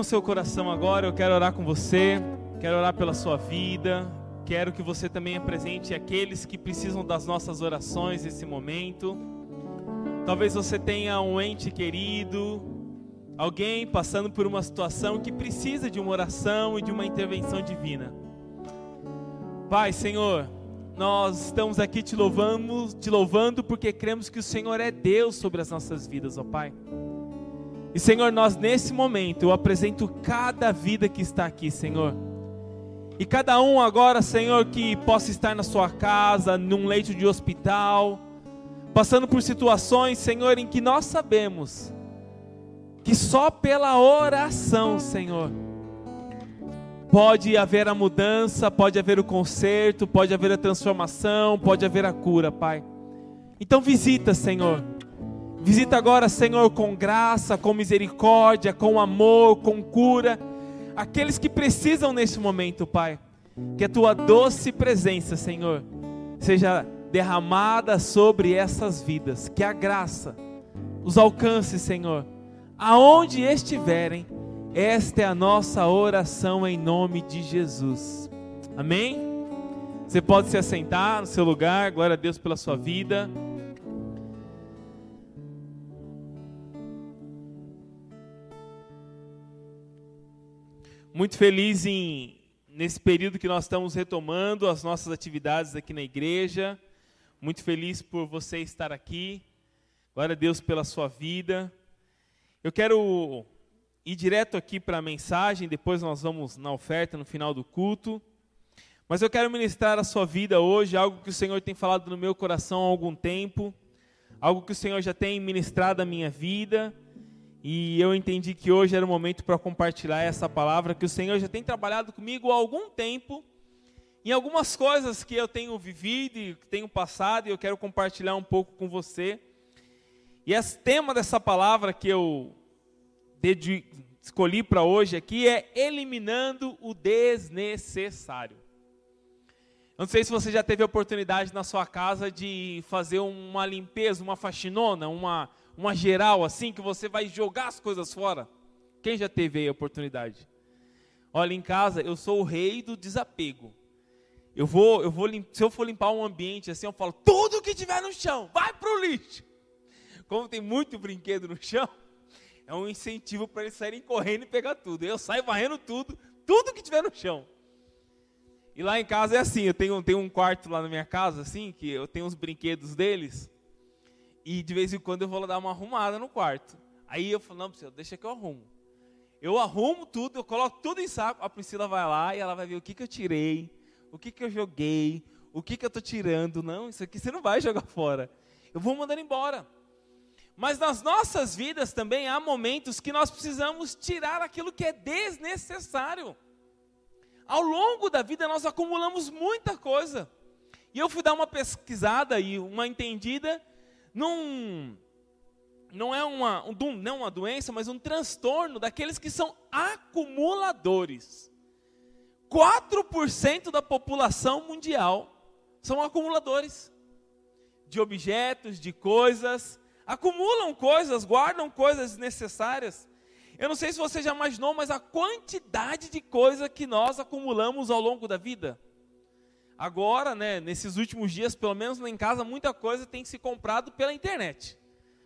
No seu coração agora, eu quero orar com você, quero orar pela sua vida, quero que você também apresente aqueles que precisam das nossas orações nesse momento. Talvez você tenha um ente querido, alguém passando por uma situação que precisa de uma oração e de uma intervenção divina. Pai, Senhor, nós estamos aqui te louvando, te louvando porque cremos que o Senhor é Deus sobre as nossas vidas, ó Pai. E Senhor, nós nesse momento eu apresento cada vida que está aqui, Senhor. E cada um agora, Senhor, que possa estar na sua casa, num leito de hospital, passando por situações, Senhor, em que nós sabemos que só pela oração, Senhor, pode haver a mudança, pode haver o conserto, pode haver a transformação, pode haver a cura, Pai. Então visita, Senhor Visita agora, Senhor, com graça, com misericórdia, com amor, com cura, aqueles que precisam nesse momento, Pai. Que a tua doce presença, Senhor, seja derramada sobre essas vidas, que a graça os alcance, Senhor, aonde estiverem. Esta é a nossa oração em nome de Jesus. Amém? Você pode se assentar no seu lugar, glória a Deus pela sua vida. Muito feliz em nesse período que nós estamos retomando as nossas atividades aqui na igreja. Muito feliz por você estar aqui. Glória a Deus pela sua vida. Eu quero ir direto aqui para a mensagem, depois nós vamos na oferta no final do culto. Mas eu quero ministrar a sua vida hoje, algo que o Senhor tem falado no meu coração há algum tempo, algo que o Senhor já tem ministrado à minha vida e eu entendi que hoje era o momento para compartilhar essa palavra que o Senhor já tem trabalhado comigo há algum tempo, em algumas coisas que eu tenho vivido e que tenho passado, e eu quero compartilhar um pouco com você. E esse tema dessa palavra que eu escolhi para hoje aqui é eliminando o desnecessário. Eu não sei se você já teve a oportunidade na sua casa de fazer uma limpeza, uma faxinona, uma uma geral assim, que você vai jogar as coisas fora? Quem já teve aí a oportunidade? Olha, em casa eu sou o rei do desapego. Eu vou, eu vou, se eu for limpar um ambiente assim, eu falo, tudo que tiver no chão, vai pro lixo. Como tem muito brinquedo no chão, é um incentivo para eles saírem correndo e pegar tudo. Eu saio varrendo tudo, tudo que tiver no chão. E lá em casa é assim, eu tenho, tenho um quarto lá na minha casa, assim, que eu tenho os brinquedos deles. E de vez em quando eu vou dar uma arrumada no quarto. Aí eu falo, não, Priscila, deixa que eu arrumo. Eu arrumo tudo, eu coloco tudo em saco, a Priscila vai lá e ela vai ver o que, que eu tirei, o que, que eu joguei, o que, que eu estou tirando. Não, isso aqui você não vai jogar fora. Eu vou mandando embora. Mas nas nossas vidas também há momentos que nós precisamos tirar aquilo que é desnecessário. Ao longo da vida nós acumulamos muita coisa. E eu fui dar uma pesquisada e uma entendida num, não é uma, um, não uma doença, mas um transtorno daqueles que são acumuladores. 4% da população mundial são acumuladores de objetos, de coisas, acumulam coisas, guardam coisas necessárias. Eu não sei se você já imaginou, mas a quantidade de coisa que nós acumulamos ao longo da vida. Agora, né, nesses últimos dias, pelo menos lá em casa, muita coisa tem se comprado pela internet.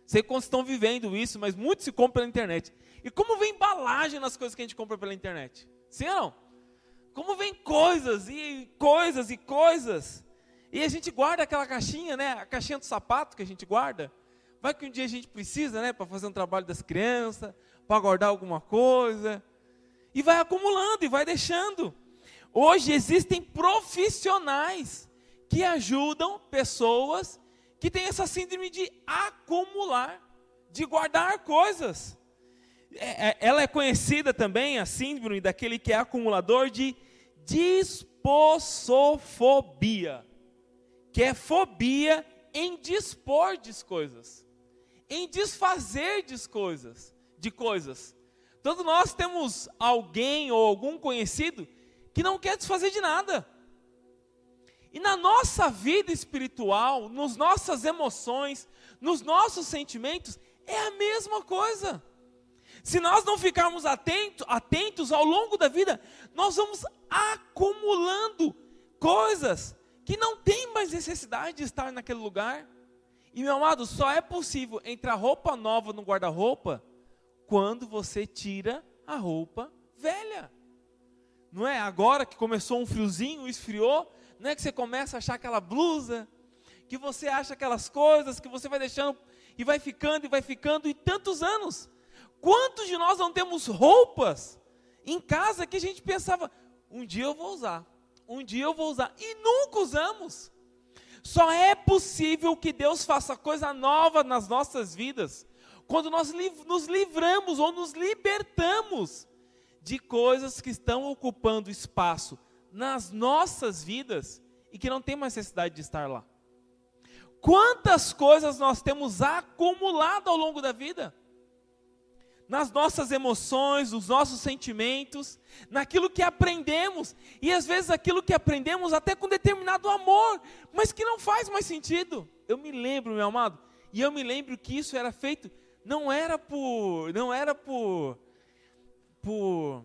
Sei quantos estão vivendo isso, mas muito se compra pela internet. E como vem embalagem nas coisas que a gente compra pela internet? Sim ou não? Como vem coisas e coisas e coisas. E a gente guarda aquela caixinha, né? A caixinha do sapato que a gente guarda. Vai que um dia a gente precisa, né? Para fazer um trabalho das crianças, para guardar alguma coisa. E vai acumulando e vai deixando. Hoje existem profissionais que ajudam pessoas que têm essa síndrome de acumular, de guardar coisas. É, é, ela é conhecida também, a síndrome daquele que é acumulador, de dispossofobia, que é fobia em dispor de coisas, em desfazer de coisas, de coisas. Todos nós temos alguém ou algum conhecido que não quer desfazer de nada. E na nossa vida espiritual, nas nossas emoções, nos nossos sentimentos, é a mesma coisa. Se nós não ficarmos atentos, atentos ao longo da vida, nós vamos acumulando coisas que não tem mais necessidade de estar naquele lugar. E meu amado, só é possível entrar roupa nova no guarda-roupa quando você tira a roupa velha. Não é agora que começou um friozinho, esfriou, não é que você começa a achar aquela blusa, que você acha aquelas coisas, que você vai deixando e vai ficando e vai ficando e tantos anos. Quantos de nós não temos roupas em casa que a gente pensava, um dia eu vou usar, um dia eu vou usar, e nunca usamos. Só é possível que Deus faça coisa nova nas nossas vidas quando nós nos livramos ou nos libertamos de coisas que estão ocupando espaço nas nossas vidas e que não tem mais necessidade de estar lá. Quantas coisas nós temos acumulado ao longo da vida? Nas nossas emoções, nos nossos sentimentos, naquilo que aprendemos, e às vezes aquilo que aprendemos até com determinado amor, mas que não faz mais sentido. Eu me lembro, meu amado, e eu me lembro que isso era feito não era por, não era por, por,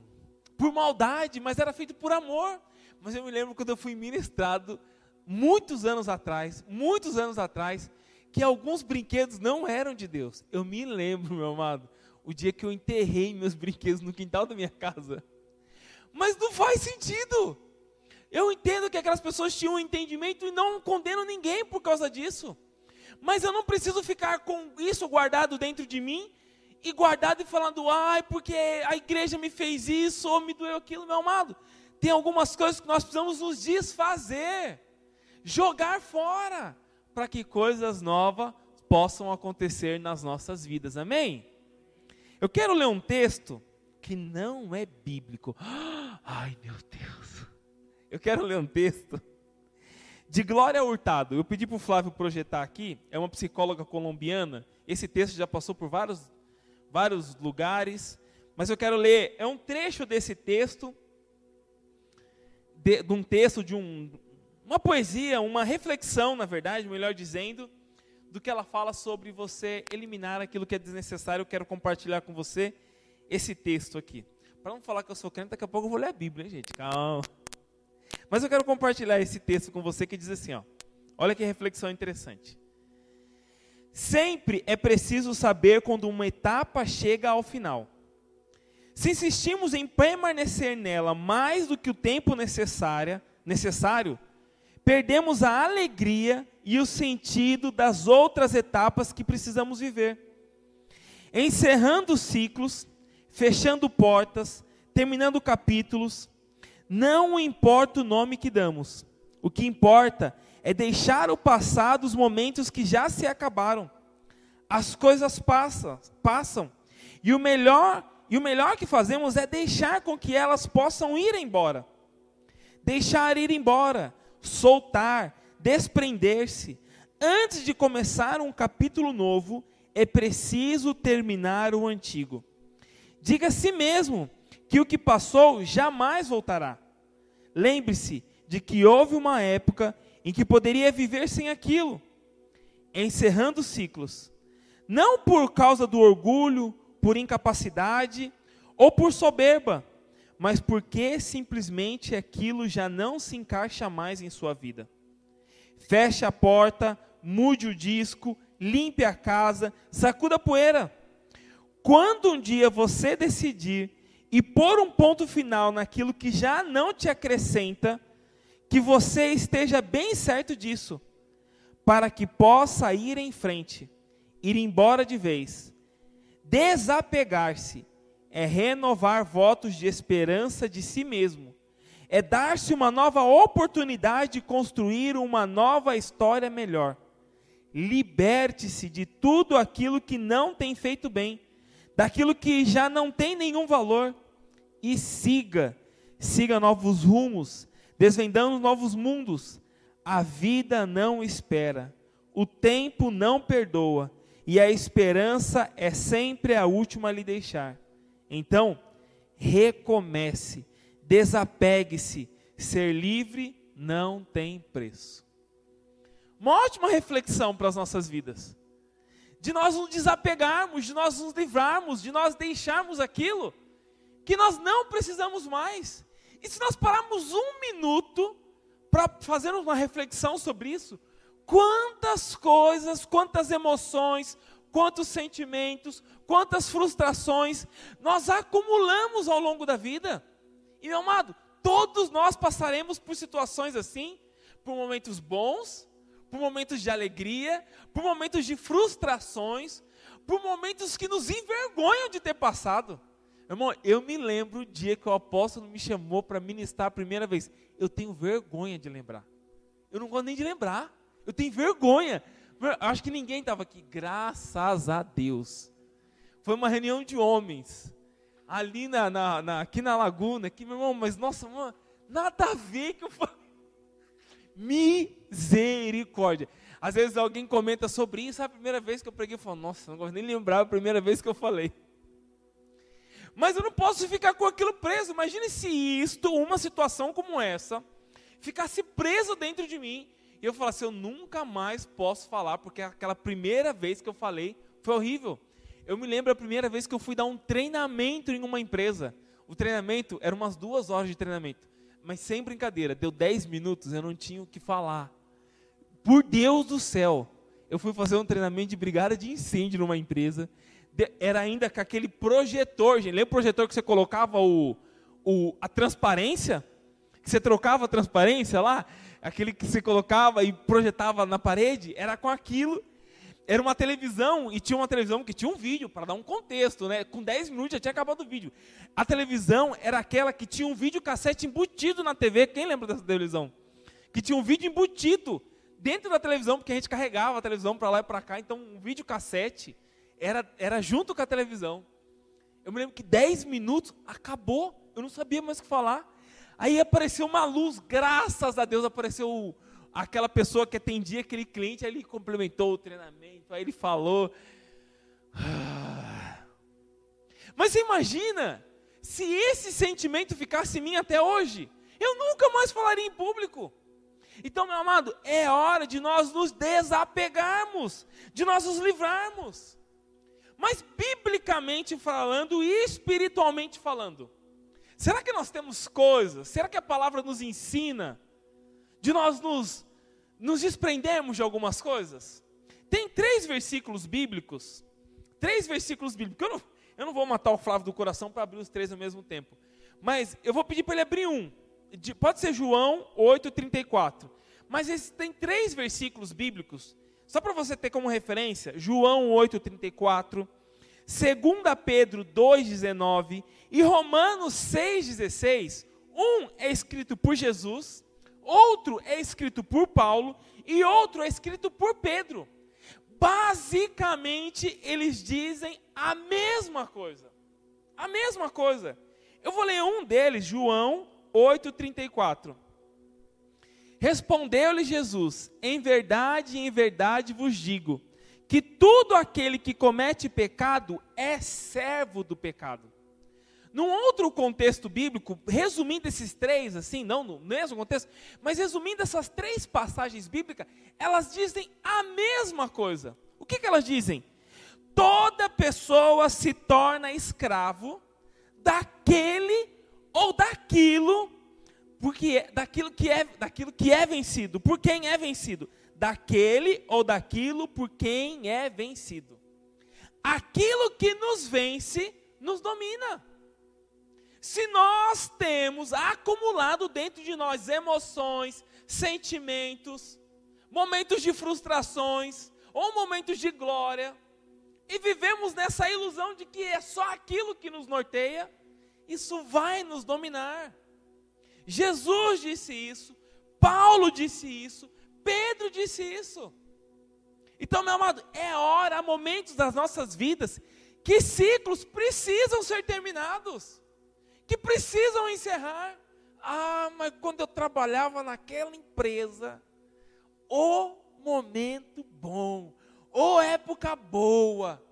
por maldade, mas era feito por amor. Mas eu me lembro quando eu fui ministrado, muitos anos atrás, muitos anos atrás, que alguns brinquedos não eram de Deus. Eu me lembro, meu amado, o dia que eu enterrei meus brinquedos no quintal da minha casa. Mas não faz sentido. Eu entendo que aquelas pessoas tinham um entendimento e não condeno ninguém por causa disso. Mas eu não preciso ficar com isso guardado dentro de mim e guardado e falando, ai, porque a igreja me fez isso ou me doeu aquilo, meu amado. Tem algumas coisas que nós precisamos nos desfazer, jogar fora, para que coisas novas possam acontecer nas nossas vidas, amém? Eu quero ler um texto que não é bíblico. Ai, meu Deus. Eu quero ler um texto de Glória Hurtado. Eu pedi para o Flávio projetar aqui, é uma psicóloga colombiana. Esse texto já passou por vários, vários lugares, mas eu quero ler, é um trecho desse texto, de, de um texto de um, uma poesia, uma reflexão, na verdade, melhor dizendo, do que ela fala sobre você eliminar aquilo que é desnecessário. Eu quero compartilhar com você esse texto aqui. Para não falar que eu sou crente, daqui a pouco eu vou ler a Bíblia, hein, gente? Calma. Mas eu quero compartilhar esse texto com você que diz assim, ó. Olha que reflexão interessante. Sempre é preciso saber quando uma etapa chega ao final. Se insistimos em permanecer nela mais do que o tempo necessário, necessário, perdemos a alegria e o sentido das outras etapas que precisamos viver. Encerrando ciclos, fechando portas, terminando capítulos, não importa o nome que damos. O que importa é deixar o passado os momentos que já se acabaram. As coisas passam, passam. E o melhor, e o melhor que fazemos é deixar com que elas possam ir embora. Deixar ir embora, soltar, desprender-se. Antes de começar um capítulo novo, é preciso terminar o antigo. Diga a si mesmo que o que passou jamais voltará. Lembre-se de que houve uma época em que poderia viver sem aquilo, encerrando ciclos. Não por causa do orgulho, por incapacidade ou por soberba, mas porque simplesmente aquilo já não se encaixa mais em sua vida. Feche a porta, mude o disco, limpe a casa, sacuda a poeira. Quando um dia você decidir e pôr um ponto final naquilo que já não te acrescenta, que você esteja bem certo disso, para que possa ir em frente, ir embora de vez. Desapegar-se é renovar votos de esperança de si mesmo, é dar-se uma nova oportunidade de construir uma nova história melhor. Liberte-se de tudo aquilo que não tem feito bem daquilo que já não tem nenhum valor e siga, siga novos rumos, desvendando novos mundos. A vida não espera, o tempo não perdoa e a esperança é sempre a última a lhe deixar. Então, recomece, desapegue-se, ser livre não tem preço. Uma ótima reflexão para as nossas vidas. de nós nos desapegarmos, de nós nos livrarmos, de nós deixarmos aquilo que nós não precisamos mais. E se nós pararmos um minuto para fazermos uma reflexão sobre isso, quantas coisas, quantas emoções, quantos sentimentos, quantas frustrações nós acumulamos ao longo da vida. E meu amado, todos nós passaremos por situações assim, por momentos bons, por momentos de alegria, por momentos de frustrações, por momentos que nos envergonham de ter passado. Irmão, eu me lembro o dia que o apóstolo me chamou para ministrar a primeira vez. Eu tenho vergonha de lembrar. Eu não gosto nem de lembrar. Eu tenho vergonha. Acho que ninguém estava aqui. Graças a Deus. Foi uma reunião de homens. Ali na, na, na aqui na laguna. Aqui, meu irmão, mas nossa, mano, nada a ver que eu. Misericórdia. Às vezes alguém comenta sobre isso, a primeira vez que eu preguei, eu falo, nossa, não gosto nem lembrar a primeira vez que eu falei. Mas eu não posso ficar com aquilo preso. Imagine se isto, uma situação como essa, ficasse preso dentro de mim. E eu falasse, eu nunca mais posso falar, porque aquela primeira vez que eu falei foi horrível. Eu me lembro a primeira vez que eu fui dar um treinamento em uma empresa. O treinamento era umas duas horas de treinamento mas sem brincadeira, deu 10 minutos, eu não tinha o que falar. Por Deus do céu, eu fui fazer um treinamento de brigada de incêndio numa empresa. Era ainda com aquele projetor, gente. Lembra o projetor que você colocava o, o, a transparência? Que você trocava a transparência lá? Aquele que você colocava e projetava na parede? Era com aquilo era uma televisão e tinha uma televisão que tinha um vídeo, para dar um contexto, né? Com 10 minutos já tinha acabado o vídeo. A televisão era aquela que tinha um vídeo cassete embutido na TV. Quem lembra dessa televisão? Que tinha um vídeo embutido dentro da televisão, porque a gente carregava a televisão para lá e para cá. Então, um vídeo cassete era, era junto com a televisão. Eu me lembro que 10 minutos acabou. Eu não sabia mais o que falar. Aí apareceu uma luz, graças a Deus apareceu aquela pessoa que atendia aquele cliente, aí ele complementou o treinamento, aí ele falou. Ah. Mas você imagina se esse sentimento ficasse em mim até hoje, eu nunca mais falaria em público. Então, meu amado, é hora de nós nos desapegarmos, de nós nos livrarmos. Mas biblicamente falando e espiritualmente falando, será que nós temos coisas? Será que a palavra nos ensina de nós nos, nos desprendermos de algumas coisas? Tem três versículos bíblicos, três versículos bíblicos. Eu não, eu não vou matar o Flávio do coração para abrir os três ao mesmo tempo, mas eu vou pedir para ele abrir um. De, pode ser João 8,34. Mas tem três versículos bíblicos, só para você ter como referência: João 8,34. 2 Pedro 2,19 e Romanos 6,16, um é escrito por Jesus outro é escrito por Paulo e outro é escrito por Pedro. Basicamente, eles dizem a mesma coisa. A mesma coisa. Eu vou ler um deles, João 8:34. Respondeu-lhe Jesus: Em verdade, em verdade vos digo, que todo aquele que comete pecado é servo do pecado. Num outro contexto bíblico, resumindo esses três, assim, não no mesmo contexto, mas resumindo essas três passagens bíblicas, elas dizem a mesma coisa. O que, que elas dizem? Toda pessoa se torna escravo daquele ou daquilo, porque é, daquilo que é, daquilo que é vencido. Por quem é vencido? Daquele ou daquilo por quem é vencido. Aquilo que nos vence nos domina. Se nós temos acumulado dentro de nós emoções, sentimentos, momentos de frustrações ou momentos de glória, e vivemos nessa ilusão de que é só aquilo que nos norteia, isso vai nos dominar. Jesus disse isso, Paulo disse isso, Pedro disse isso. Então, meu amado, é hora, há momentos das nossas vidas que ciclos precisam ser terminados que precisam encerrar. Ah, mas quando eu trabalhava naquela empresa, o momento bom, ou época boa,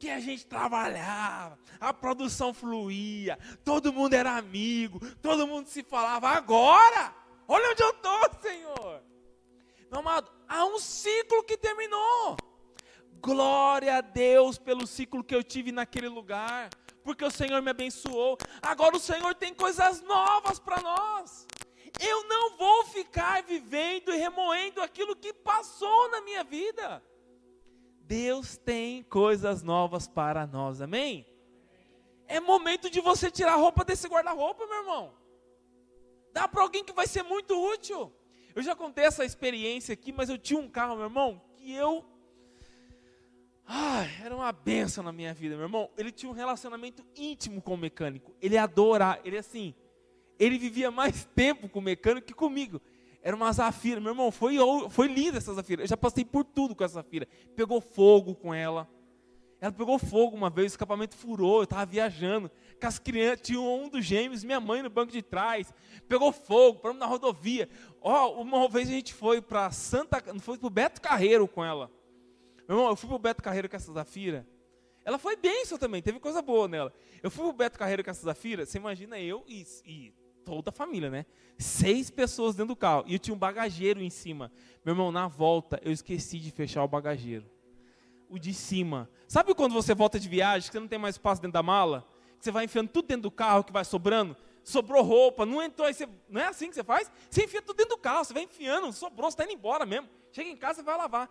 que a gente trabalhava, a produção fluía, todo mundo era amigo, todo mundo se falava. Agora, olha onde eu estou, Senhor. Meu amado, há um ciclo que terminou. Glória a Deus pelo ciclo que eu tive naquele lugar, porque o Senhor me abençoou. Agora o Senhor tem coisas novas para nós. Eu não vou ficar vivendo e remoendo aquilo que passou na minha vida. Deus tem coisas novas para nós, amém? É momento de você tirar a roupa desse guarda-roupa, meu irmão. Dá para alguém que vai ser muito útil. Eu já contei essa experiência aqui, mas eu tinha um carro, meu irmão, que eu Ai, era uma benção na minha vida, meu irmão. Ele tinha um relacionamento íntimo com o mecânico. Ele adorava, ele assim, ele vivia mais tempo com o mecânico que comigo. Era uma Zafira, meu irmão, foi, foi linda essa Zafira. Eu já passei por tudo com essa Zafira. Pegou fogo com ela. Ela pegou fogo uma vez, o escapamento furou, eu estava viajando. Com as crianças, tinha um dos gêmeos, minha mãe no banco de trás. Pegou fogo, paramos na rodovia. Ó, oh, uma vez a gente foi para Santa, foi para o Beto Carreiro com ela. Meu irmão, eu fui pro Beto Carreiro com essa Zafira. Ela foi bênção também, teve coisa boa nela. Eu fui pro Beto Carreiro com essa Zafira, você imagina eu e, e toda a família, né? Seis pessoas dentro do carro. E eu tinha um bagageiro em cima. Meu irmão, na volta, eu esqueci de fechar o bagageiro. O de cima. Sabe quando você volta de viagem, que você não tem mais espaço dentro da mala? Que você vai enfiando tudo dentro do carro, que vai sobrando? Sobrou roupa, não entrou, aí você, não é assim que você faz? Você enfia tudo dentro do carro, você vai enfiando, sobrou, você está indo embora mesmo. Chega em casa, você vai lavar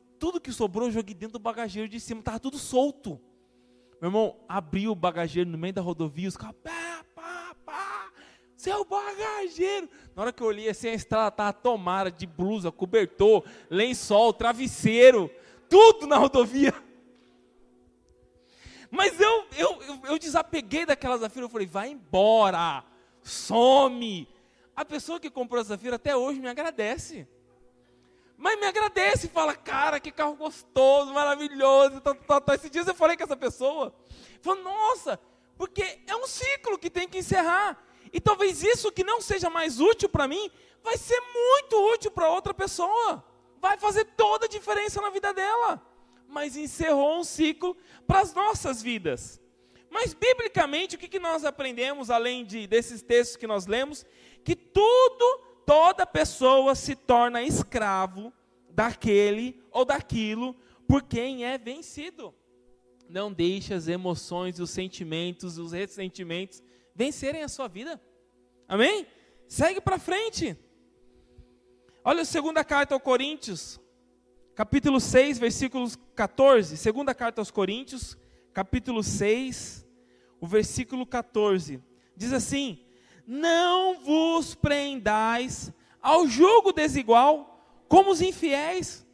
tudo que sobrou eu joguei dentro do bagageiro de cima, estava tudo solto. Meu irmão abriu o bagageiro no meio da rodovia, os carros, seu bagageiro. Na hora que eu olhei assim, a estrada estava tomada de blusa, cobertor, lençol, travesseiro, tudo na rodovia. Mas eu, eu, eu, eu desapeguei daquela Zafira, eu falei, vai embora, some. A pessoa que comprou a Zafira até hoje me agradece. Mas me agradece e fala, cara, que carro gostoso, maravilhoso. Tá, tá, tá. Dias eu falei com essa pessoa. Falou, nossa, porque é um ciclo que tem que encerrar. E talvez isso que não seja mais útil para mim, vai ser muito útil para outra pessoa. Vai fazer toda a diferença na vida dela. Mas encerrou um ciclo para as nossas vidas. Mas biblicamente, o que, nós aprendemos, além de, desses textos que nós lemos? Que tudo toda pessoa se torna escravo daquele ou daquilo por quem é vencido. Não deixe as emoções, os sentimentos, os ressentimentos vencerem a sua vida. Amém? Segue para frente. Olha a segunda carta aos Coríntios, capítulo 6, versículos 14. Segunda carta aos Coríntios, capítulo 6, o versículo 14. Diz assim: não vos prendais ao jugo desigual como os infiéis,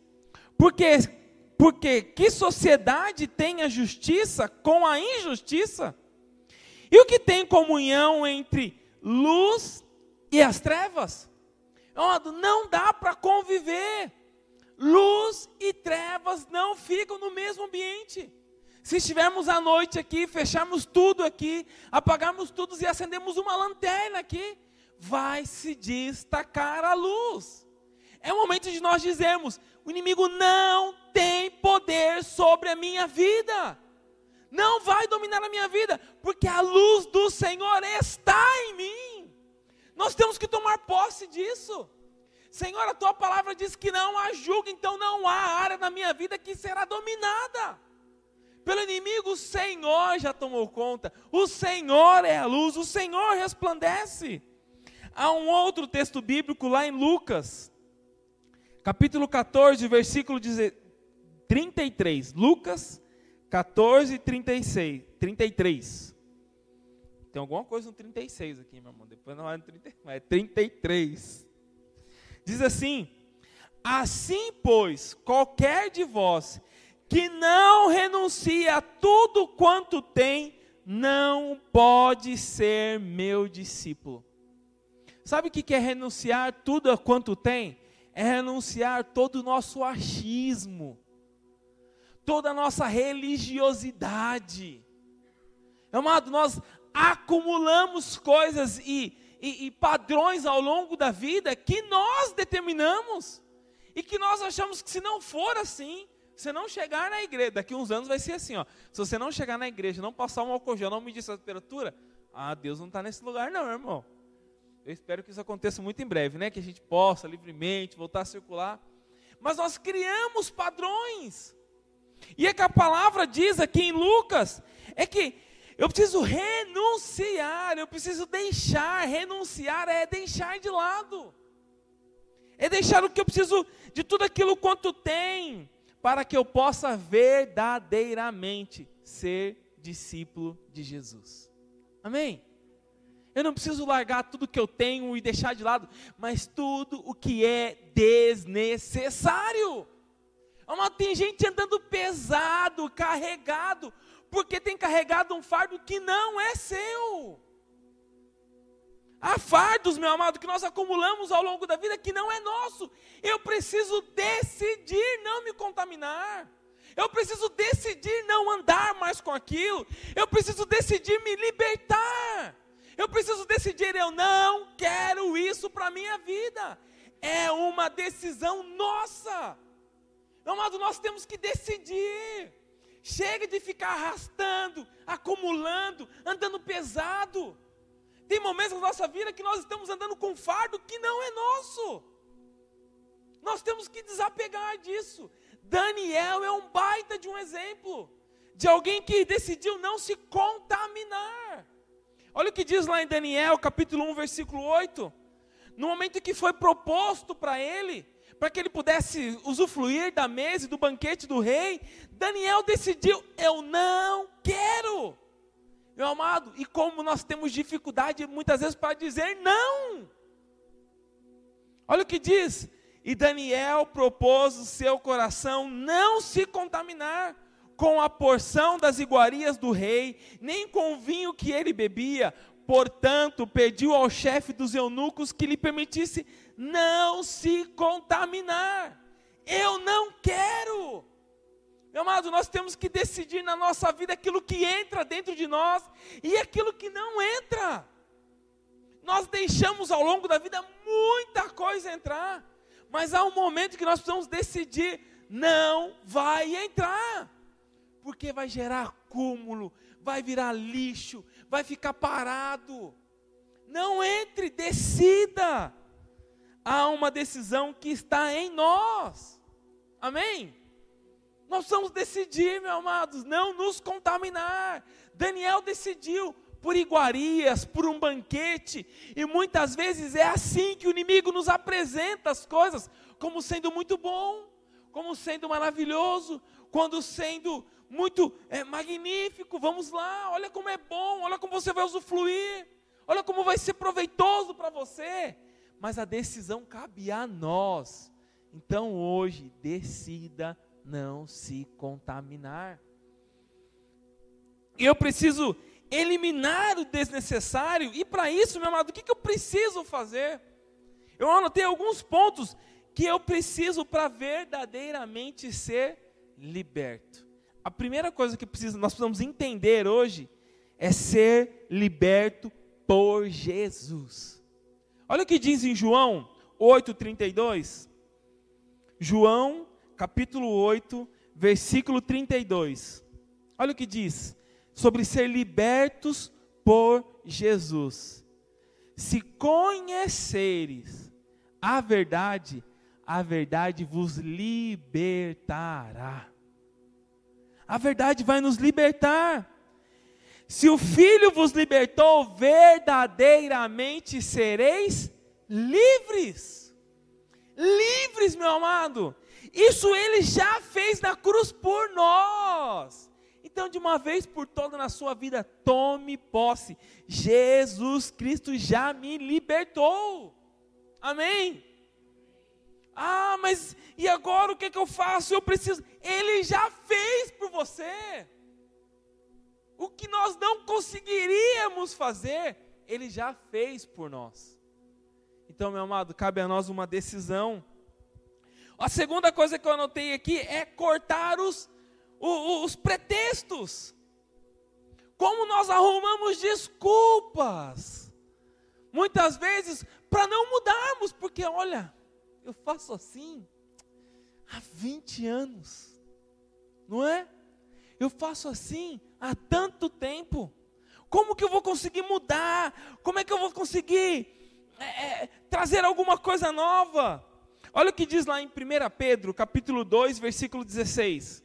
porque porque que sociedade tem a justiça com a injustiça? E o que tem comunhão entre luz e as trevas? Não dá para conviver. Luz e trevas não ficam no mesmo ambiente. Se estivermos à noite aqui, fecharmos tudo aqui, apagarmos tudo e acendemos uma lanterna aqui, vai se destacar a luz. É o momento de nós dizermos: o inimigo não tem poder sobre a minha vida, não vai dominar a minha vida, porque a luz do Senhor está em mim. Nós temos que tomar posse disso. Senhor, a tua palavra diz que não há julgo, então não há área na minha vida que será dominada pelo inimigo, o Senhor já tomou conta. O Senhor é a luz, o Senhor resplandece. Há um outro texto bíblico lá em Lucas, capítulo 14, versículo 33. Lucas 14, 36, 33. Tem alguma coisa no 36 aqui, meu irmão. Depois não vai no 30, é 33. Diz assim: Assim, pois, qualquer de vós que não renuncia a tudo quanto tem, não pode ser meu discípulo. Sabe o que é renunciar tudo a quanto tem? É renunciar todo o nosso achismo, toda a nossa religiosidade. Amado, nós acumulamos coisas e, e, e padrões ao longo da vida que nós determinamos e que nós achamos que se não for assim, você não chegar na igreja, daqui uns anos vai ser assim, ó. Se você não chegar na igreja, não passar um gel, não medir sua temperatura, ah, Deus não está nesse lugar não, irmão. Eu espero que isso aconteça muito em breve, né? Que a gente possa livremente voltar a circular. Mas nós criamos padrões. E é que a palavra diz aqui em Lucas é que eu preciso renunciar, eu preciso deixar, renunciar é deixar de lado. É deixar o que eu preciso de tudo aquilo quanto tem, para que eu possa verdadeiramente ser discípulo de Jesus. Amém? Eu não preciso largar tudo que eu tenho e deixar de lado, mas tudo o que é desnecessário. Tem gente andando pesado, carregado, porque tem carregado um fardo que não é seu. Há fardos, meu amado, que nós acumulamos ao longo da vida que não é nosso. Eu preciso decidir não me contaminar. Eu preciso decidir não andar mais com aquilo. Eu preciso decidir me libertar. Eu preciso decidir, eu não quero isso para a minha vida. É uma decisão nossa. Amado, nós temos que decidir. Chega de ficar arrastando, acumulando, andando pesado. Tem momentos na nossa vida que nós estamos andando com fardo que não é nosso. Nós temos que desapegar disso. Daniel é um baita de um exemplo de alguém que decidiu não se contaminar. Olha o que diz lá em Daniel, capítulo 1, versículo 8. No momento que foi proposto para ele, para que ele pudesse usufruir da mesa e do banquete do rei, Daniel decidiu: eu não quero. Meu amado, e como nós temos dificuldade muitas vezes para dizer não. Olha o que diz: e Daniel propôs o seu coração não se contaminar com a porção das iguarias do rei, nem com o vinho que ele bebia. Portanto, pediu ao chefe dos eunucos que lhe permitisse não se contaminar. Eu não quero. Meu amado, nós temos que decidir na nossa vida aquilo que entra dentro de nós e aquilo que não entra. Nós deixamos ao longo da vida muita coisa entrar, mas há um momento que nós precisamos decidir: não vai entrar, porque vai gerar acúmulo, vai virar lixo, vai ficar parado. Não entre, decida há uma decisão que está em nós. Amém? Nós precisamos decidir, meus amados, não nos contaminar. Daniel decidiu por iguarias, por um banquete, e muitas vezes é assim que o inimigo nos apresenta as coisas, como sendo muito bom, como sendo maravilhoso, quando sendo muito é, magnífico. Vamos lá, olha como é bom, olha como você vai usufruir, olha como vai ser proveitoso para você mas a decisão cabe a nós. Então hoje, decida não se contaminar. Eu preciso eliminar o desnecessário, e para isso, meu amado, o que, que eu preciso fazer? Eu anotei alguns pontos que eu preciso para verdadeiramente ser liberto. A primeira coisa que precisa, nós precisamos entender hoje é ser liberto por Jesus. Olha o que diz em João 8:32. João, capítulo 8, versículo 32. Olha o que diz sobre ser libertos por Jesus. Se conheceres a verdade, a verdade vos libertará. A verdade vai nos libertar. Se o Filho vos libertou, verdadeiramente sereis livres. Livres, meu amado. Isso ele já fez na cruz por nós. Então, de uma vez por toda na sua vida, tome posse. Jesus Cristo já me libertou. Amém? Ah, mas e agora o que, é que eu faço? Eu preciso. Ele já fez por você. O que nós não conseguiríamos fazer, Ele já fez por nós. Então, meu amado, cabe a nós uma decisão. A segunda coisa que eu anotei aqui é cortar os, os, os pretextos. Como nós arrumamos desculpas. Muitas vezes para não mudarmos, porque olha, eu faço assim há 20 anos, não é? Eu faço assim há tanto tempo. Como que eu vou conseguir mudar? Como é que eu vou conseguir é, é, trazer alguma coisa nova? Olha o que diz lá em 1 Pedro, capítulo 2, versículo 16.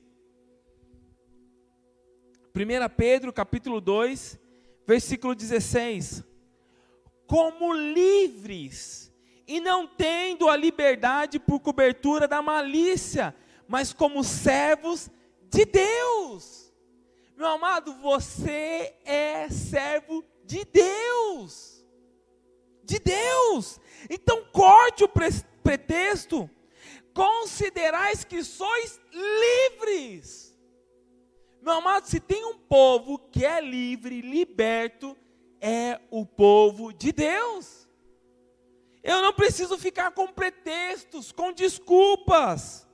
1 Pedro capítulo 2, versículo 16. Como livres, e não tendo a liberdade por cobertura da malícia, mas como servos de Deus. Meu amado, você é servo de Deus. De Deus. Então corte o pretexto. Considerais que sois livres. Meu amado, se tem um povo que é livre, liberto, é o povo de Deus. Eu não preciso ficar com pretextos, com desculpas.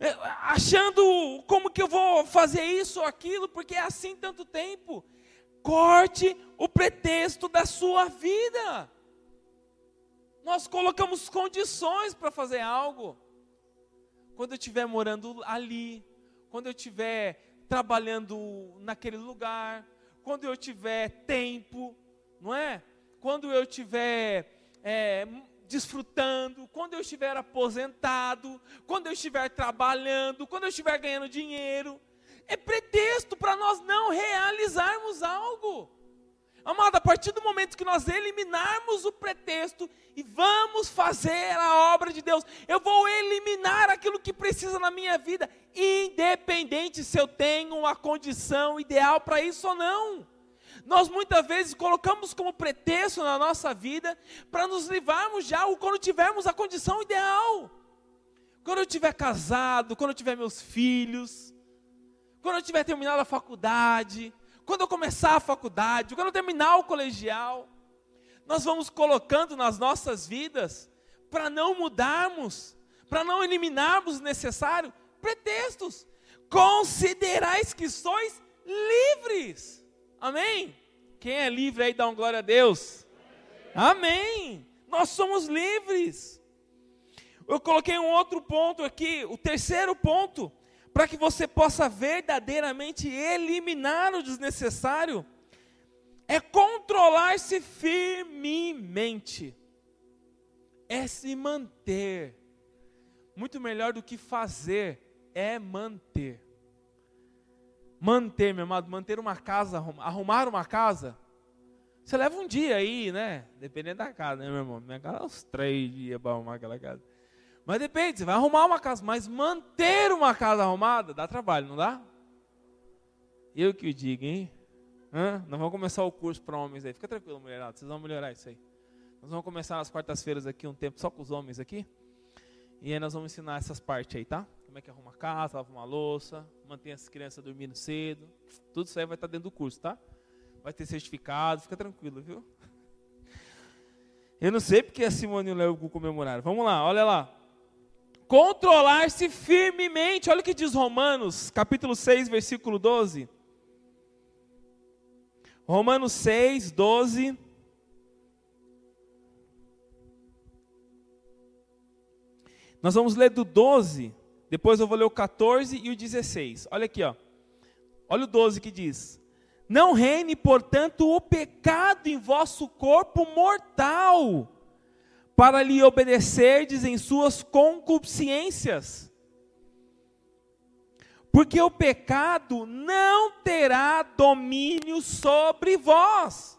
É, achando como que eu vou fazer isso ou aquilo, porque é assim tanto tempo. Corte o pretexto da sua vida. Nós colocamos condições para fazer algo. Quando eu estiver morando ali, quando eu estiver trabalhando naquele lugar, quando eu tiver tempo, não é? Quando eu tiver é, desfrutando, quando eu estiver aposentado, quando eu estiver trabalhando, quando eu estiver ganhando dinheiro. É pretexto para nós não realizarmos algo. Amado, a partir do momento que nós eliminarmos o pretexto e vamos fazer a obra de Deus, eu vou eliminar aquilo que precisa na minha vida, independente se eu tenho a condição ideal para isso ou não. Nós muitas vezes colocamos como pretexto na nossa vida para nos livrarmos já quando tivermos a condição ideal. Quando eu tiver casado, quando eu tiver meus filhos, quando eu tiver terminado a faculdade, quando eu começar a faculdade, quando eu terminar o colegial, nós vamos colocando nas nossas vidas para não mudarmos, para não eliminarmos o necessário pretextos. Considerais que sois livres. Amém? Quem é livre aí, dá um glória a Deus. Amém. Nós somos livres. Eu coloquei um outro ponto aqui, o terceiro ponto, para que você possa verdadeiramente eliminar o desnecessário, é controlar-se firmemente, é se manter. Muito melhor do que fazer é manter. Manter, meu amado, manter uma casa, arrumar uma casa. Você leva um dia aí, né? Dependendo da casa, né, meu irmão? Minha casa é uns três dias para arrumar aquela casa. Mas depende, você vai arrumar uma casa, mas manter uma casa arrumada dá trabalho, não dá? Eu que o digo, hein? Hã? Nós vamos começar o curso para homens aí. Fica tranquilo, mulherada, vocês vão melhorar isso aí. Nós vamos começar nas quartas-feiras aqui um tempo só com os homens aqui. E aí nós vamos ensinar essas partes aí, tá? Como é que arruma a casa, lava uma louça, mantém as crianças dormindo cedo. Tudo isso aí vai estar dentro do curso, tá? Vai ter certificado, fica tranquilo, viu? Eu não sei porque a Simone e o Léo comemoraram. Vamos lá, olha lá. Controlar-se firmemente. Olha o que diz Romanos, capítulo 6, versículo 12. Romanos 6, 12. Nós vamos ler do 12 depois eu vou ler o 14 e o 16. Olha aqui, ó. Olha o 12 que diz: Não reine, portanto, o pecado em vosso corpo mortal, para lhe obedecerdes em suas concupiscências. Porque o pecado não terá domínio sobre vós,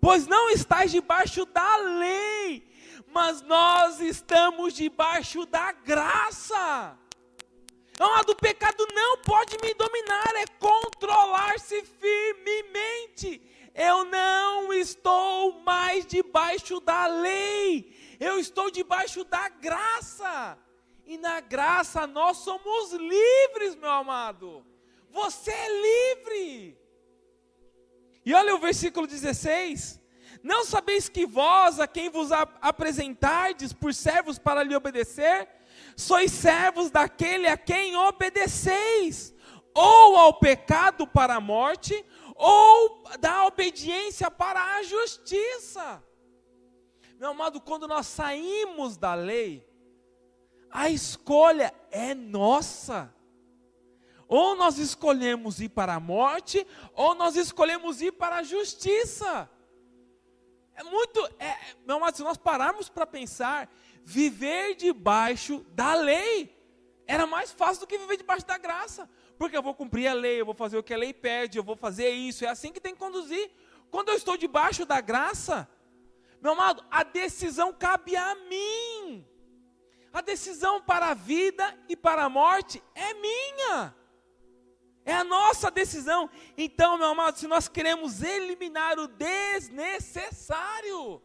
pois não estáis debaixo da lei, mas nós estamos debaixo da graça. Amado, o pecado não pode me dominar, é controlar-se firmemente. Eu não estou mais debaixo da lei, eu estou debaixo da graça. E na graça nós somos livres, meu amado. Você é livre. E olha o versículo 16: Não sabeis que vós, a quem vos apresentardes por servos para lhe obedecer, sois servos daquele a quem obedeceis, ou ao pecado para a morte, ou da obediência para a justiça. Meu amado, quando nós saímos da lei, a escolha é nossa. Ou nós escolhemos ir para a morte, ou nós escolhemos ir para a justiça. É muito, é, meu amado, se nós pararmos para pensar, viver debaixo da lei era mais fácil do que viver debaixo da graça, porque eu vou cumprir a lei, eu vou fazer o que a lei pede, eu vou fazer isso. É assim que tem que conduzir. Quando eu estou debaixo da graça, meu amado, a decisão cabe a mim. A decisão para a vida e para a morte é minha. É a nossa decisão. Então, meu amado, se nós queremos eliminar o desnecessário,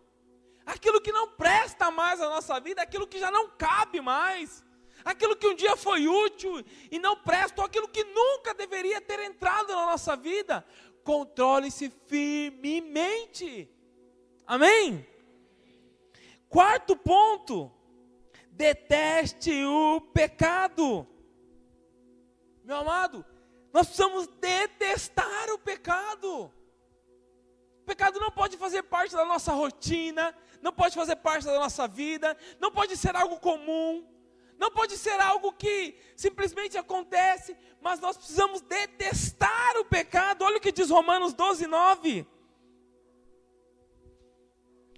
aquilo que não presta mais à nossa vida, aquilo que já não cabe mais, aquilo que um dia foi útil e não presta, ou aquilo que nunca deveria ter entrado na nossa vida, controle-se firmemente. Amém? Quarto ponto, deteste o pecado. Meu amado, nós precisamos detestar o pecado. Pecado não pode fazer parte da nossa rotina, não pode fazer parte da nossa vida, não pode ser algo comum, não pode ser algo que simplesmente acontece, mas nós precisamos detestar o pecado. Olha o que diz Romanos 12, 9.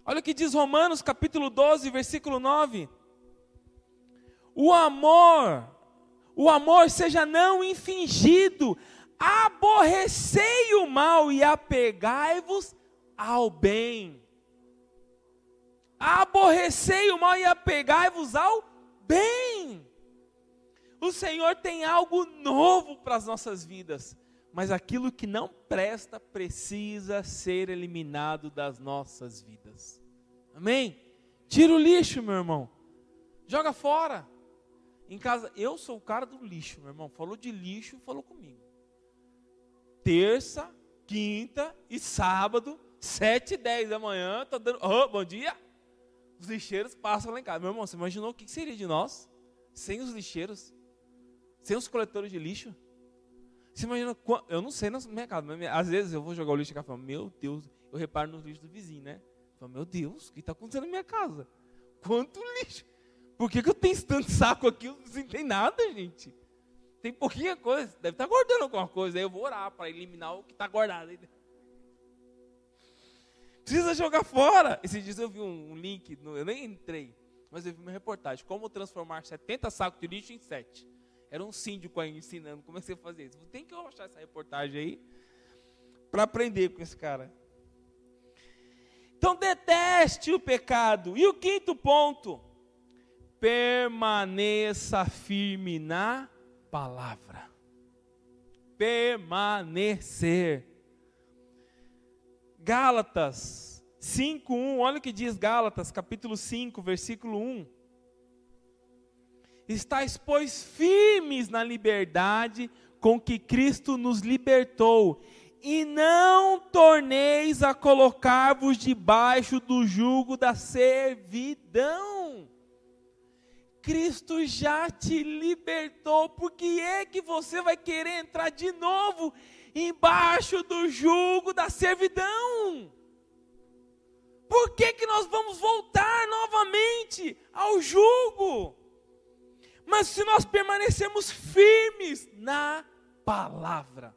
Olha o que diz Romanos capítulo 12, versículo 9. O amor o amor seja não infingido, aborrecei o mal e apegai-vos ao bem. Aborrecei o mal e apegai-vos ao bem. O Senhor tem algo novo para as nossas vidas, mas aquilo que não presta precisa ser eliminado das nossas vidas. Amém? Tira o lixo, meu irmão. Joga fora. Em casa, eu sou o cara do lixo, meu irmão. Falou de lixo, falou comigo. Terça, quinta e sábado, sete e dez da manhã, tá dando. Oh, bom dia! Os lixeiros passam lá em casa. Meu irmão, você imaginou o que seria de nós sem os lixeiros? Sem os coletores de lixo? Você imagina, eu não sei na minha casa, mas às vezes eu vou jogar o lixo e falo, meu Deus, eu reparo nos lixos do vizinho, né? Eu falo, meu Deus, o que está acontecendo na minha casa? Quanto lixo! Por que, que eu tenho tanto saco aqui? Não tem nada, gente. Tem pouquinha coisa. Deve estar guardando alguma coisa. Aí eu vou orar para eliminar o que está guardado. Precisa jogar fora. Esses dias eu vi um, link, eu nem entrei, mas eu vi uma reportagem. Como transformar 70 sacos de lixo em 7. Era um síndico aí ensinando. Comecei a fazer isso. Tem que achar essa reportagem aí para aprender com esse cara. Então deteste o pecado. E o quinto ponto permaneça firme na palavra. Permanecer. Gálatas 5:1, olha o que diz Gálatas, capítulo 5, versículo 1. Estais, pois, firmes na liberdade com que Cristo nos libertou, e não torneis a colocar-vos debaixo do jugo da servidão. Cristo já te libertou, por que é que você vai querer entrar de novo embaixo do jugo da servidão? Por que, que nós vamos voltar novamente ao jugo? Mas se nós permanecemos firmes na palavra,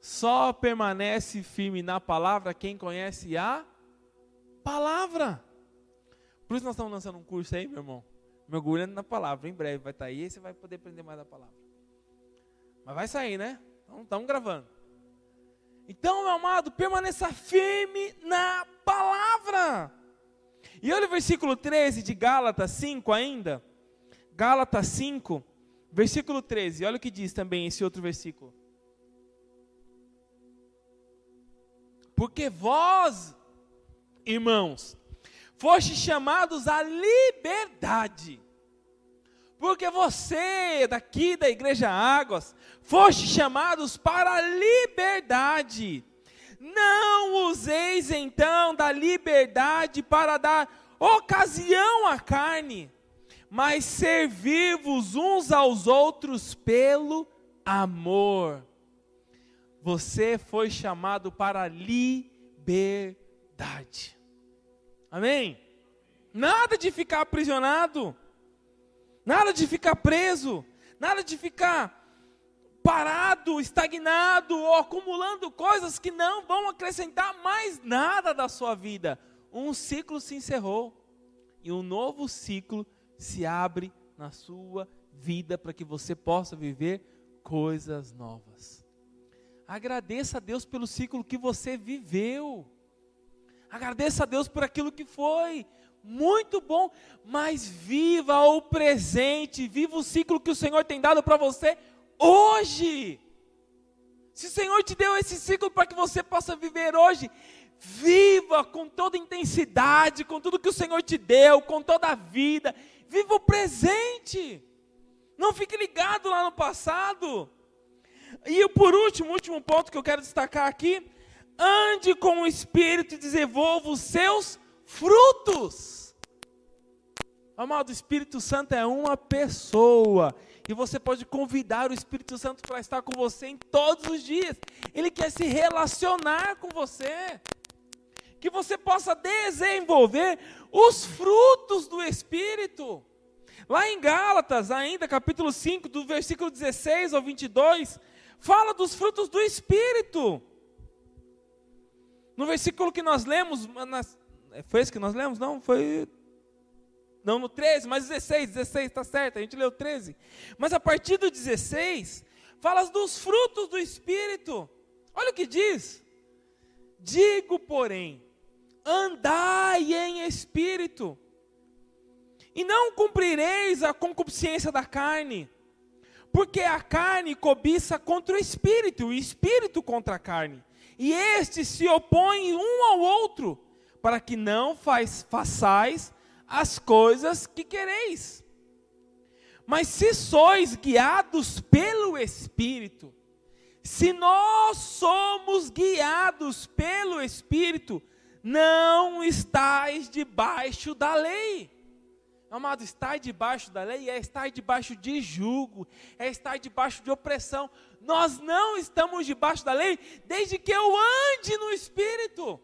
só permanece firme na palavra quem conhece a palavra. Por isso nós estamos lançando um curso aí, meu irmão mergulhando na palavra. Em breve vai estar aí você vai poder aprender mais da palavra. Mas vai sair, né? Então estamos gravando. Então, meu amado, permaneça firme na palavra. E olha o versículo 13 de Gálatas 5 ainda. Gálatas 5, versículo 13. Olha o que diz também esse outro versículo. Porque vós, irmãos, foste chamados à liberdade. Porque você, daqui da Igreja Águas, foste chamados para a liberdade. Não useis então da liberdade para dar ocasião à carne, mas servir-vos uns aos outros pelo amor. Você foi chamado para a liberdade. Amém? Nada de ficar aprisionado, nada de ficar preso, nada de ficar parado, estagnado ou acumulando coisas que não vão acrescentar mais nada da sua vida. Um ciclo se encerrou e um novo ciclo se abre na sua vida para que você possa viver coisas novas. Agradeça a Deus pelo ciclo que você viveu. Agradeça a Deus por aquilo que foi muito bom, mas viva o presente, viva o ciclo que o Senhor tem dado para você hoje. Se o Senhor te deu esse ciclo para que você possa viver hoje, viva com toda intensidade, com tudo que o Senhor te deu, com toda a vida. Viva o presente. Não fique ligado lá no passado. E por último, último ponto que eu quero destacar aqui, ande com o Espírito e desenvolva os seus frutos. Amado, o Espírito Santo é uma pessoa. E você pode convidar o Espírito Santo para estar com você em todos os dias. Ele quer se relacionar com você. Que você possa desenvolver os frutos do Espírito. Lá em Gálatas, ainda, capítulo 5, do versículo 16 ao 22, fala dos frutos do Espírito. No versículo que nós lemos, foi esse que nós lemos? Não, foi. Não, no 13, mas 16, 16, está certo, a gente leu 13. Mas a partir do 16, fala dos frutos do Espírito. Olha o que diz. Digo, porém, andai em espírito, e não cumprireis a concupiscência da carne, porque a carne cobiça contra o espírito, e o espírito contra a carne, e estes se opõem um ao outro, para que não faz, façais as coisas que quereis. Mas se sois guiados pelo Espírito, se nós somos guiados pelo Espírito, não estáis debaixo da lei. Amado, estar debaixo da lei é estar debaixo de julgo, é estar debaixo de opressão. Nós não estamos debaixo da lei desde que eu ande no Espírito.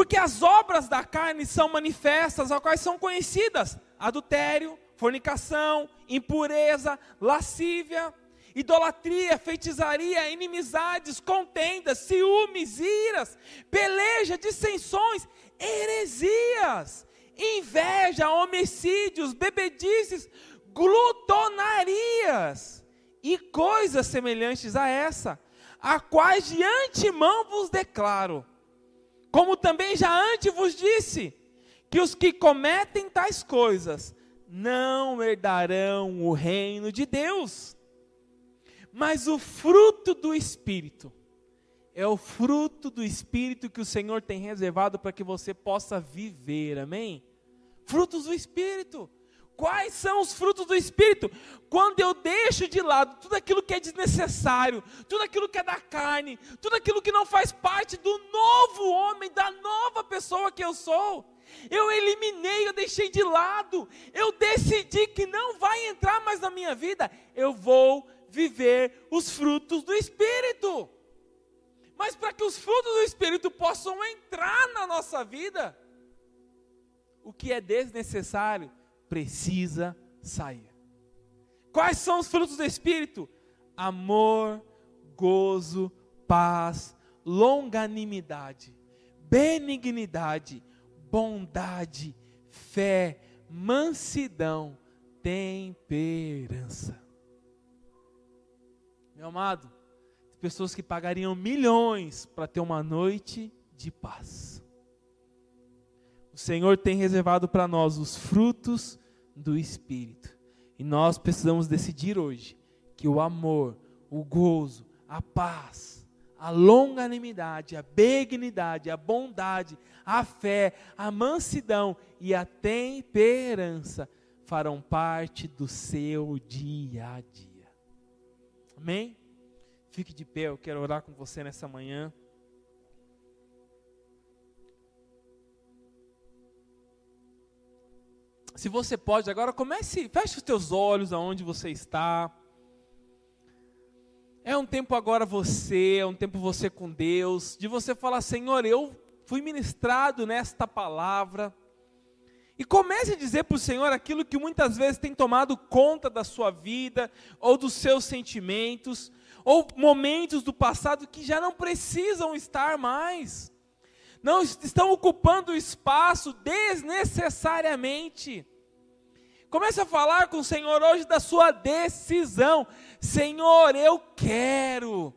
Porque as obras da carne são manifestas, as quais são conhecidas: adultério, fornicação, impureza, lascívia, idolatria, feitiçaria, inimizades, contendas, ciúmes, iras, peleja, dissensões, heresias, inveja, homicídios, bebedices, glutonarias e coisas semelhantes a essa, a quais de antemão vos declaro, como também já antes vos disse, que os que cometem tais coisas não herdarão o reino de Deus. Mas o fruto do Espírito é o fruto do Espírito que o Senhor tem reservado para que você possa viver, amém? Frutos do Espírito. Quais são os frutos do Espírito? Quando eu deixo de lado tudo aquilo que é desnecessário, tudo aquilo que é da carne, tudo aquilo que não faz parte do novo homem, da nova pessoa que eu sou. Eu eliminei, eu deixei de lado, eu decidi que não vai entrar mais na minha vida. Eu vou viver os frutos do Espírito. Mas para que os frutos do Espírito possam entrar na nossa vida, o que é desnecessário precisa sair. Quais são os frutos do Espírito? Amor, gozo, paz, longanimidade, benignidade, bondade, fé, mansidão, temperança. Meu amado, pessoas que pagariam milhões para ter uma noite de paz. O Senhor tem reservado para nós os frutos do Espírito. E nós precisamos decidir hoje que o amor, o gozo, a paz, a longanimidade, a benignidade, a bondade, a fé, a mansidão e a temperança farão parte do seu dia a dia. Amém? Fique de pé, eu quero orar com você nessa manhã. Se você pode, agora comece, feche os teus olhos aonde você está. É um tempo agora você, é um tempo você com Deus, de você falar, Senhor, eu fui ministrado nesta palavra. E comece a dizer para o Senhor aquilo que muitas vezes tem tomado conta da sua vida, ou dos seus sentimentos, ou momentos do passado que já não precisam estar mais, não estão ocupando espaço desnecessariamente. Comece a falar com o Senhor hoje da sua decisão. Senhor, eu quero.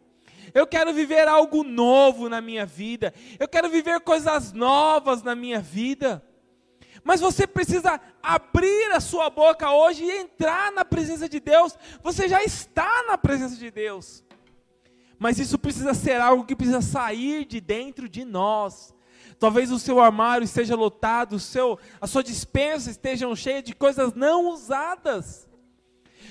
Eu quero viver algo novo na minha vida. Eu quero viver coisas novas na minha vida. Mas você precisa abrir a sua boca hoje e entrar na presença de Deus. Você já está na presença de Deus. Mas isso precisa ser algo que precisa sair de dentro de nós. Talvez o seu armário esteja lotado, o seu, a sua dispensa esteja cheia de coisas não usadas.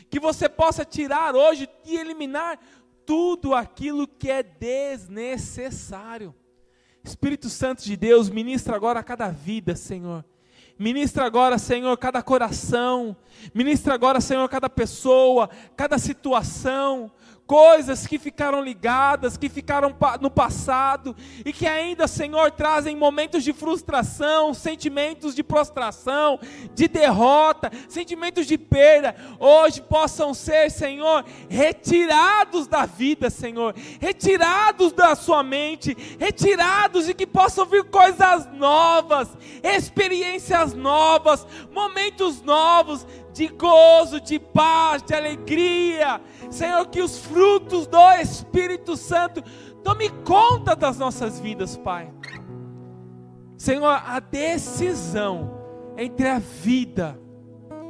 Que você possa tirar hoje e eliminar tudo aquilo que é desnecessário. Espírito Santo de Deus, ministra agora a cada vida, Senhor. Ministra agora, Senhor, cada coração. Ministra agora, Senhor, cada pessoa, cada situação coisas que ficaram ligadas, que ficaram no passado e que ainda, Senhor, trazem momentos de frustração, sentimentos de prostração, de derrota, sentimentos de perda, hoje possam ser, Senhor, retirados da vida, Senhor, retirados da sua mente, retirados e que possam vir coisas novas, experiências novas, momentos novos de gozo, de paz, de alegria. Senhor, que os frutos do Espírito Santo tome conta das nossas vidas, Pai. Senhor, a decisão entre a vida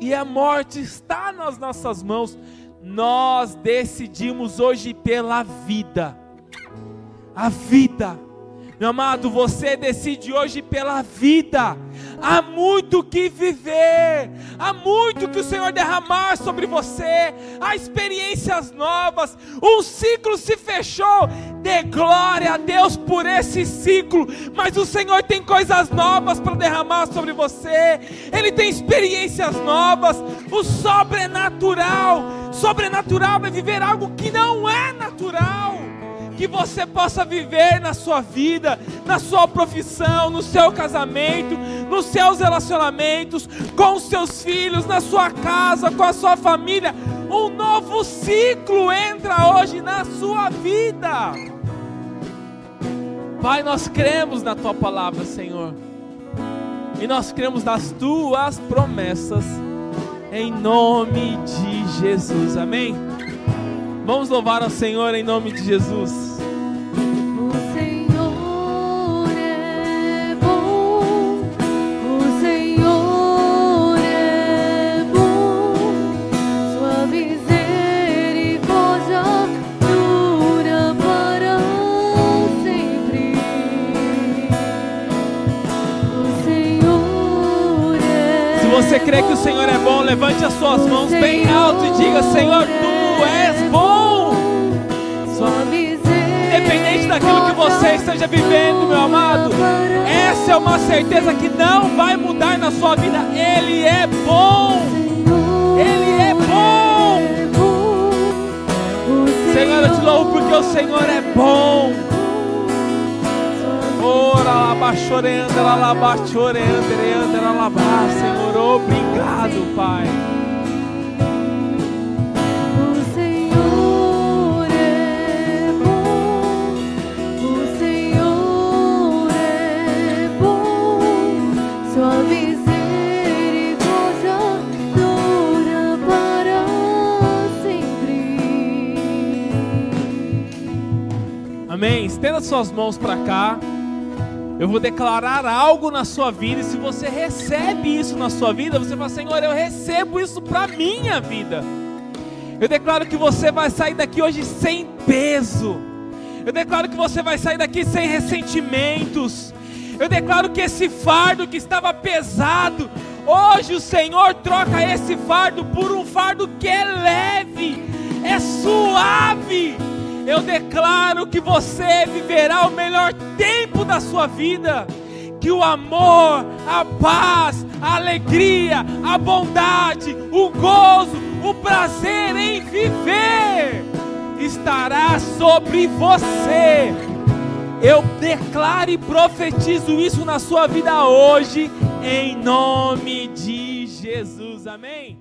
e a morte está nas nossas mãos. Nós decidimos hoje pela vida. A vida meu amado, você decide hoje pela vida. Há muito que viver, há muito que o Senhor derramar sobre você, há experiências novas. Um ciclo se fechou. Dê glória a Deus por esse ciclo, mas o Senhor tem coisas novas para derramar sobre você. Ele tem experiências novas. O sobrenatural, sobrenatural vai viver algo que não é natural que você possa viver na sua vida, na sua profissão, no seu casamento, nos seus relacionamentos, com os seus filhos, na sua casa, com a sua família. Um novo ciclo entra hoje na sua vida. Pai, nós cremos na tua palavra, Senhor. E nós cremos nas tuas promessas. Em nome de Jesus. Amém. Vamos louvar ao Senhor em nome de Jesus. Crê que o Senhor é bom, levante as suas mãos bem alto e diga: Senhor, tu és bom. Independente daquilo que você esteja vivendo, meu amado, essa é uma certeza que não vai mudar na sua vida. Ele é bom. Ele é bom. Senhor, eu te louvo porque o Senhor é bom. Ora, labachorenda, labachorenda, labá, Senhor, obrigado, Pai. O Senhor é bom, o Senhor é bom, sua misericórdia dura para sempre. Amém. Estenda suas mãos para cá. Eu vou declarar algo na sua vida, e se você recebe isso na sua vida, você fala: Senhor, eu recebo isso para minha vida. Eu declaro que você vai sair daqui hoje sem peso. Eu declaro que você vai sair daqui sem ressentimentos. Eu declaro que esse fardo que estava pesado, hoje o Senhor troca esse fardo por um fardo que é leve, é suave eu declaro que você viverá o melhor tempo da sua vida. Que o amor, a paz, a alegria, a bondade, o gozo, o prazer em viver estará sobre você. Eu declaro e profetizo isso na sua vida hoje, em nome de Jesus. Amém.